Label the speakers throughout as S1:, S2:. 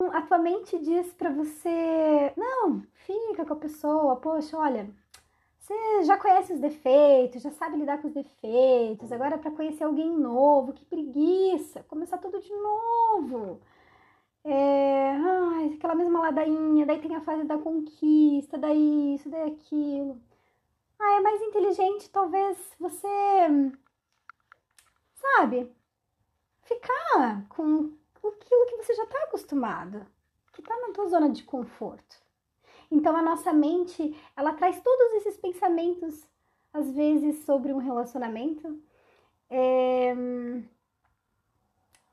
S1: a tua mente diz para você: não, fica com a pessoa, poxa, olha, você já conhece os defeitos, já sabe lidar com os defeitos, agora é para conhecer alguém novo, que preguiça, começar tudo de novo. É, ai, aquela mesma ladainha, daí tem a fase da conquista, daí isso, daí aquilo. Ah, é mais inteligente, talvez você, sabe, ficar com aquilo que você já está acostumado, que está na tua zona de conforto. Então a nossa mente, ela traz todos esses pensamentos, às vezes, sobre um relacionamento. É,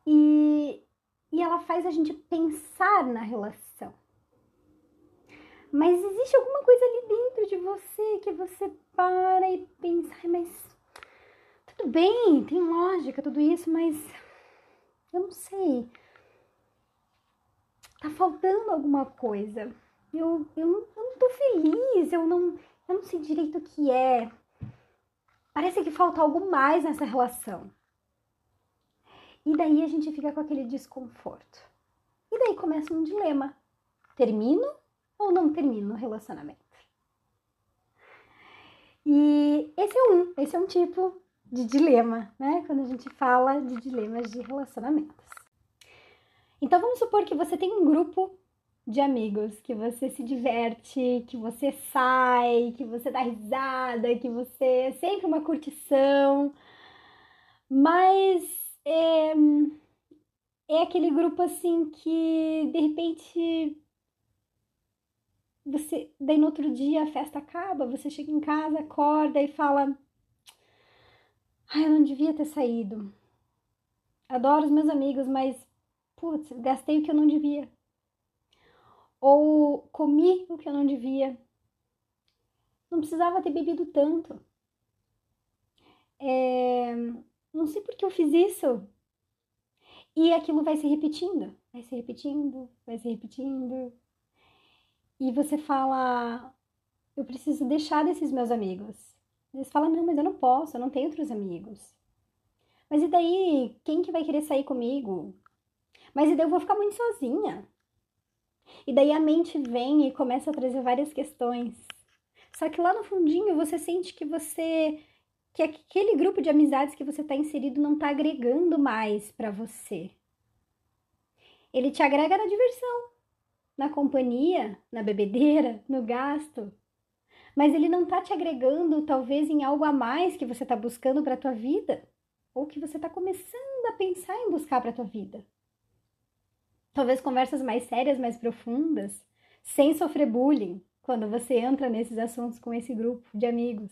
S1: e, e ela faz a gente pensar na relação. Mas existe alguma coisa ali dentro de você que você para e pensa, mas tudo bem, tem lógica tudo isso, mas eu não sei. Tá faltando alguma coisa. Eu, eu, não, eu não tô feliz, eu não, eu não sei direito o que é. Parece que falta algo mais nessa relação. E daí a gente fica com aquele desconforto. E daí começa um dilema: termino ou não termino o relacionamento? E esse é um, esse é um tipo de dilema, né? Quando a gente fala de dilemas de relacionamentos. Então vamos supor que você tem um grupo de amigos, que você se diverte, que você sai, que você dá risada, que você é sempre uma curtição, mas é, é aquele grupo assim que de repente você daí no outro dia a festa acaba, você chega em casa, acorda e fala: "Ai, eu não devia ter saído. Adoro os meus amigos, mas putz, gastei o que eu não devia. Ou comi o que eu não devia. Não precisava ter bebido tanto. É, não sei por que eu fiz isso. E aquilo vai se repetindo, vai se repetindo, vai se repetindo. E você fala, eu preciso deixar desses meus amigos. Eles falam, não, mas eu não posso, eu não tenho outros amigos. Mas e daí, quem que vai querer sair comigo? Mas e daí eu vou ficar muito sozinha. E daí a mente vem e começa a trazer várias questões. Só que lá no fundinho você sente que você que aquele grupo de amizades que você está inserido não está agregando mais para você. Ele te agrega na diversão, na companhia, na bebedeira, no gasto. Mas ele não está te agregando talvez em algo a mais que você está buscando para a tua vida ou que você está começando a pensar em buscar para a tua vida talvez conversas mais sérias, mais profundas, sem sofrer bullying, quando você entra nesses assuntos com esse grupo de amigos.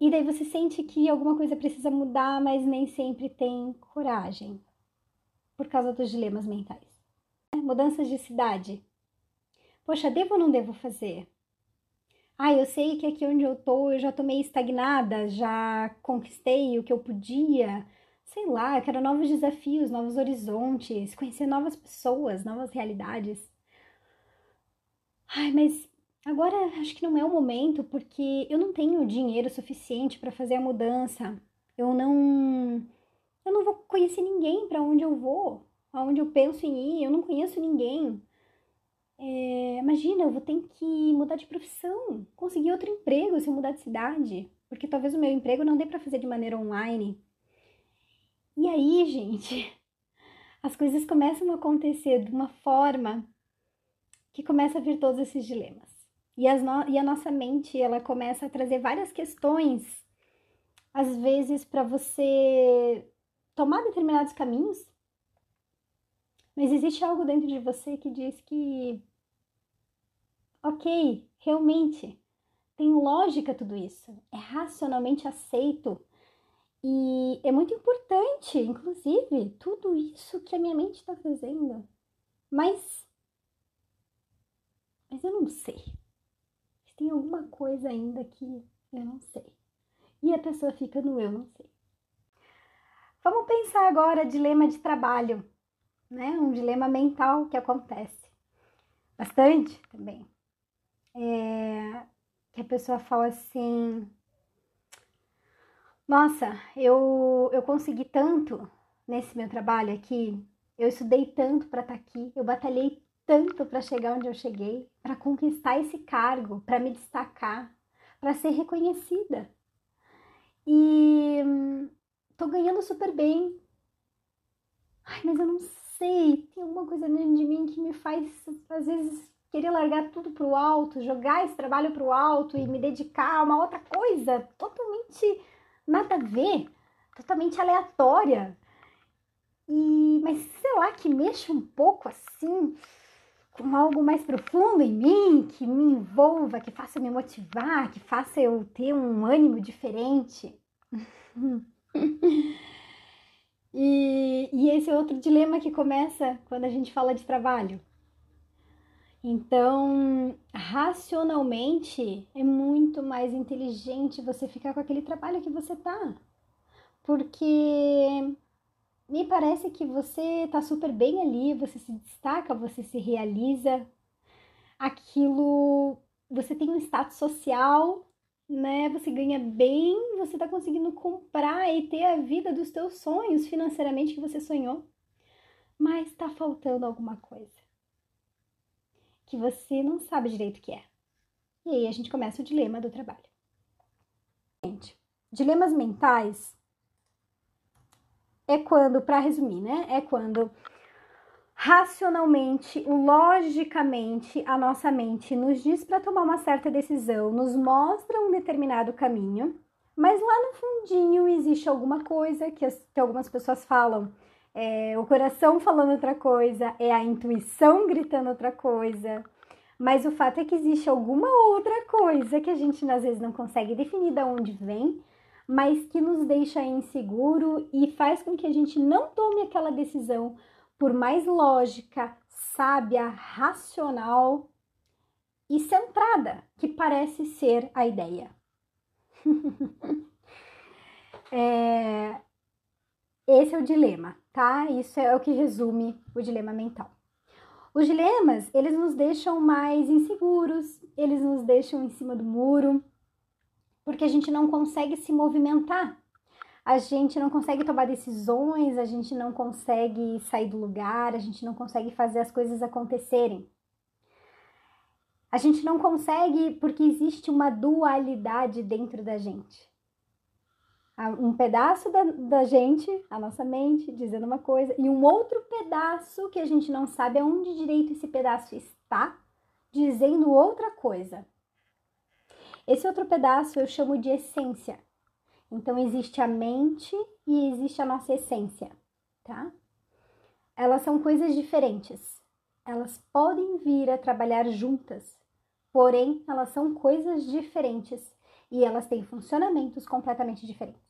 S1: E daí você sente que alguma coisa precisa mudar, mas nem sempre tem coragem, por causa dos dilemas mentais. Mudanças de cidade. Poxa, devo ou não devo fazer? Ah, eu sei que aqui onde eu tô eu já tô meio estagnada, já conquistei o que eu podia, sei lá, eu quero novos desafios, novos horizontes, conhecer novas pessoas, novas realidades. Ai, mas agora acho que não é o momento porque eu não tenho dinheiro suficiente para fazer a mudança. Eu não eu não vou conhecer ninguém para onde eu vou, aonde eu penso em ir, eu não conheço ninguém. É, imagina, eu vou ter que mudar de profissão, conseguir outro emprego se mudar de cidade, porque talvez o meu emprego não dê para fazer de maneira online. E aí, gente, as coisas começam a acontecer de uma forma que começa a vir todos esses dilemas. E, no... e a nossa mente, ela começa a trazer várias questões, às vezes para você tomar determinados caminhos, mas existe algo dentro de você que diz que, ok, realmente, tem lógica tudo isso, é racionalmente aceito e é muito importante, inclusive, tudo isso que a minha mente está fazendo. Mas. Mas eu não sei. Tem alguma coisa ainda que eu não sei. E a pessoa fica no eu não sei. Vamos pensar agora dilema de trabalho, né? Um dilema mental que acontece bastante também. É, que a pessoa fala assim: nossa, eu, eu consegui tanto nesse meu trabalho aqui, Eu estudei tanto para estar tá aqui, eu batalhei tanto para chegar onde eu cheguei, para conquistar esse cargo, para me destacar, para ser reconhecida. E tô ganhando super bem. Ai, mas eu não sei, tem alguma coisa dentro de mim que me faz às vezes querer largar tudo pro alto, jogar esse trabalho pro alto e me dedicar a uma outra coisa totalmente nada a ver, totalmente aleatória. E mas sei lá que mexe um pouco assim com algo mais profundo em mim, que me envolva, que faça me motivar, que faça eu ter um ânimo diferente. e, e esse é outro dilema que começa quando a gente fala de trabalho. Então, racionalmente, é muito mais inteligente você ficar com aquele trabalho que você tá. Porque me parece que você tá super bem ali, você se destaca, você se realiza. Aquilo, você tem um status social, né? Você ganha bem, você tá conseguindo comprar e ter a vida dos teus sonhos financeiramente que você sonhou. Mas tá faltando alguma coisa que você não sabe direito o que é. E aí a gente começa o dilema do trabalho. Gente, dilemas mentais é quando, para resumir, né? É quando racionalmente, logicamente, a nossa mente nos diz para tomar uma certa decisão, nos mostra um determinado caminho, mas lá no fundinho existe alguma coisa que, as, que algumas pessoas falam é o coração falando outra coisa, é a intuição gritando outra coisa. Mas o fato é que existe alguma outra coisa que a gente às vezes não consegue definir de onde vem, mas que nos deixa inseguro e faz com que a gente não tome aquela decisão, por mais lógica, sábia, racional e centrada que parece ser a ideia. é, esse é o dilema, tá? Isso é o que resume o dilema mental. Os dilemas, eles nos deixam mais inseguros, eles nos deixam em cima do muro, porque a gente não consegue se movimentar. A gente não consegue tomar decisões, a gente não consegue sair do lugar, a gente não consegue fazer as coisas acontecerem. A gente não consegue porque existe uma dualidade dentro da gente um pedaço da, da, gente, a nossa mente, dizendo uma coisa, e um outro pedaço que a gente não sabe aonde direito esse pedaço está, dizendo outra coisa. Esse outro pedaço eu chamo de essência. Então, existe a mente e existe a nossa essência, tá? Elas são coisas diferentes. Elas podem vir a trabalhar juntas, porém, elas são coisas diferentes e elas têm funcionamentos completamente diferentes.